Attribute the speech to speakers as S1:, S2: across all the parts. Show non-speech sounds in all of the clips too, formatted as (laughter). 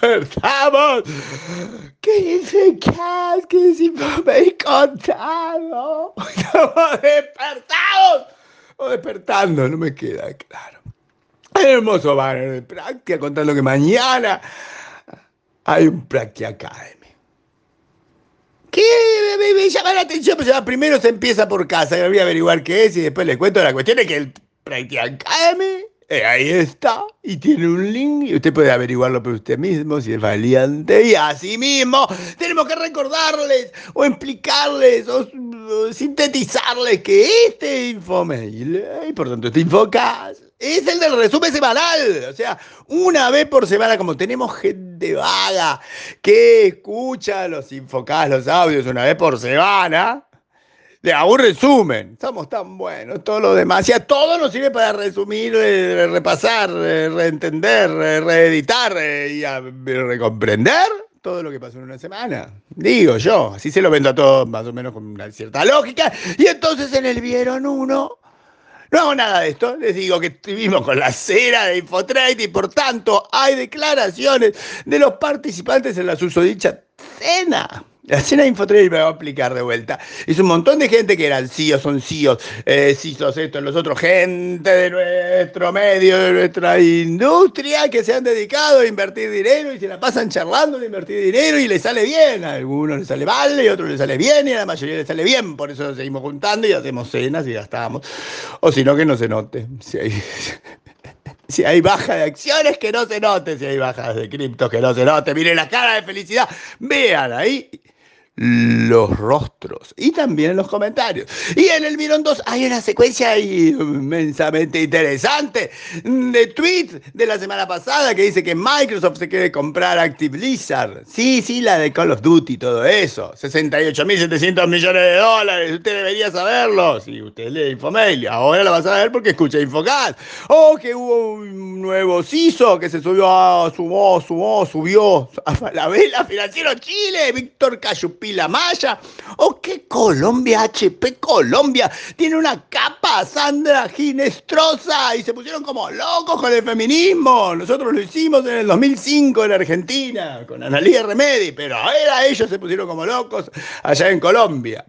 S1: despertamos. ¿Qué Cas? ¿Qué decimos? Me he contado. Estamos despertados. O despertando, no me queda claro. Hermoso banner de práctica contando que mañana hay un Práctica Academy. ¿Qué? Me, llama la atención, pero primero se empieza por casa, voy a averiguar qué es y después le cuento la cuestión es que el Práctica Academy eh, ahí está, y tiene un link, y usted puede averiguarlo por usted mismo si es valiente. Y así mismo tenemos que recordarles, o explicarles, o, sintetizarles que este infomail, y por tanto este infocast, es el del resumen semanal. O sea, una vez por semana, como tenemos gente vaga que escucha los infocast, los audios una vez por semana, le hago un resumen. Somos tan buenos, todo lo demás. Ya todo nos sirve para resumir, eh, repasar, eh, reentender, eh, reeditar y recomprender todo lo que pasó en una semana. Digo yo, así se lo vendo a todos más o menos con una cierta lógica. Y entonces en el vieron uno. No hago nada de esto, les digo que estuvimos con la cera de Infotrade y por tanto hay declaraciones de los participantes en la susodicha cena. (laughs) La cena de Infotrade me va a aplicar de vuelta. Es un montón de gente que eran CIOs, son CIOs, eh, CISOs, estos, los otros, gente de nuestro medio, de nuestra industria, que se han dedicado a invertir dinero y se la pasan charlando de invertir dinero y les sale bien. A algunos les sale mal y a otros les sale bien y a la mayoría les sale bien. Por eso nos seguimos juntando y hacemos cenas y gastamos. O si no, que no se note. Si hay, (laughs) si hay baja de acciones, que no se note. Si hay bajas de criptos, que no se note. Miren la cara de felicidad. Vean ahí los rostros y también en los comentarios. Y en el Mirón 2 hay una secuencia inmensamente interesante de tweets de la semana pasada que dice que Microsoft se quiere comprar Active Blizzard. Sí, sí, la de Call of Duty, todo eso. 68.700 millones de dólares. Usted debería saberlo. Si usted lee Infomail, ahora lo va a saber porque escucha Infocast. O que hubo un nuevo CISO que se subió a, sumó, sumó, subió a la vela financiero Chile, Víctor Cayupi la Maya. ¿O qué Colombia, HP Colombia? Tiene una capa Sandra Ginestrosa y se pusieron como locos con el feminismo. Nosotros lo hicimos en el 2005 en Argentina con Analía Remedi, pero ahora ellos se pusieron como locos allá en Colombia.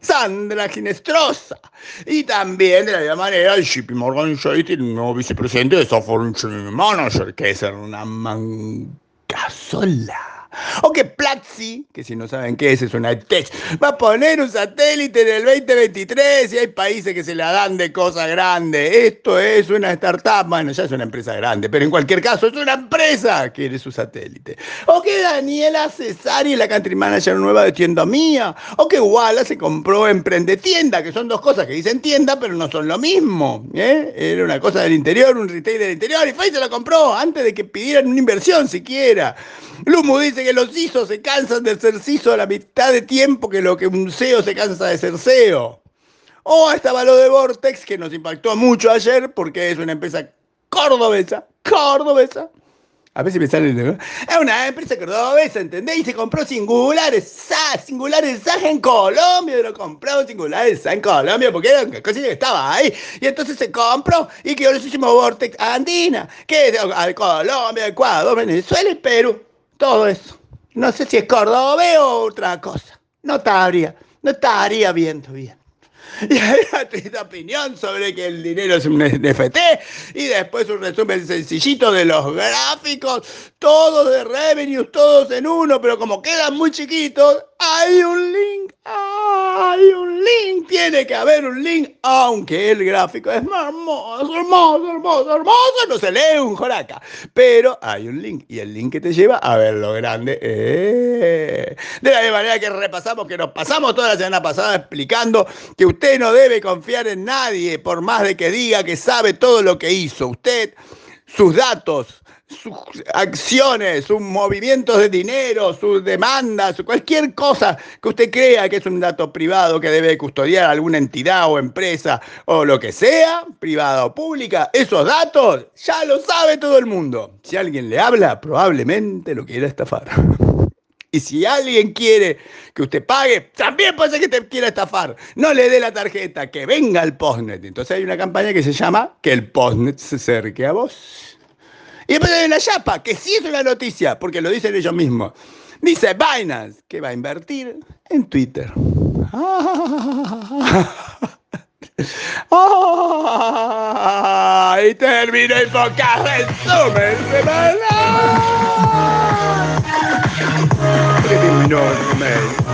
S1: Sandra Ginestrosa. Y también, de la misma manera, el JP Morgan Chase un nuevo vicepresidente de Software Manager, que es Hernán sola o que Platzi, que si no saben qué es, es una tech, va a poner un satélite en el 2023 y hay países que se la dan de cosas grandes. Esto es una startup, bueno, ya es una empresa grande, pero en cualquier caso es una empresa que quiere su satélite. O que Daniela Cesari, la country manager nueva de Tienda Mía. O que Walla se compró Emprende Tienda, que son dos cosas que dicen tienda, pero no son lo mismo. ¿eh? Era una cosa del interior, un retail del interior, y Face se la compró antes de que pidieran una inversión siquiera. Lumu dice que los CISO se cansan de ser CISO a la mitad de tiempo que lo que un CEO se cansa de ser CEO. O estaba lo de Vortex, que nos impactó mucho ayer porque es una empresa cordobesa, cordobesa. A si me sale. Es una empresa cordobesa, ¿entendés? Y se compró singulares SAS, singulares en Colombia. Lo compró singulares SAS en Colombia porque era una cosa que estaba ahí. Y entonces se compró y que ahora hicimos Vortex Andina, que es Colombia, Ecuador, Venezuela y Perú. Todo eso. No sé si es Córdoba o otra cosa. No estaría, no estaría viendo bien. Y hay una opinión sobre que el dinero es un NFT y después un resumen sencillito de los gráficos, todos de revenues, todos en uno, pero como quedan muy chiquitos, hay un link, hay un link, tiene que haber un link, aunque el gráfico es hermoso, hermoso, hermoso, hermoso, no se lee un joraca, pero hay un link y el link que te lleva a ver lo grande. Eh. De la misma manera que repasamos, que nos pasamos toda la semana pasada explicando que usted no debe confiar en nadie, por más de que diga que sabe todo lo que hizo. Usted, sus datos, sus acciones, sus movimientos de dinero, sus demandas, cualquier cosa que usted crea que es un dato privado que debe custodiar alguna entidad o empresa o lo que sea, privada o pública, esos datos ya lo sabe todo el mundo. Si alguien le habla, probablemente lo quiera estafar. Y si alguien quiere que usted pague, también puede ser que te quiera estafar. No le dé la tarjeta, que venga el postnet. Entonces hay una campaña que se llama Que el postnet se acerque a vos. Y después hay una chapa, que sí es una noticia, porque lo dicen ellos mismos. Dice Binance que va a invertir en Twitter. ¡Ah! Y termino el podcast resumen semanal. ¿Por qué terminó el resumen?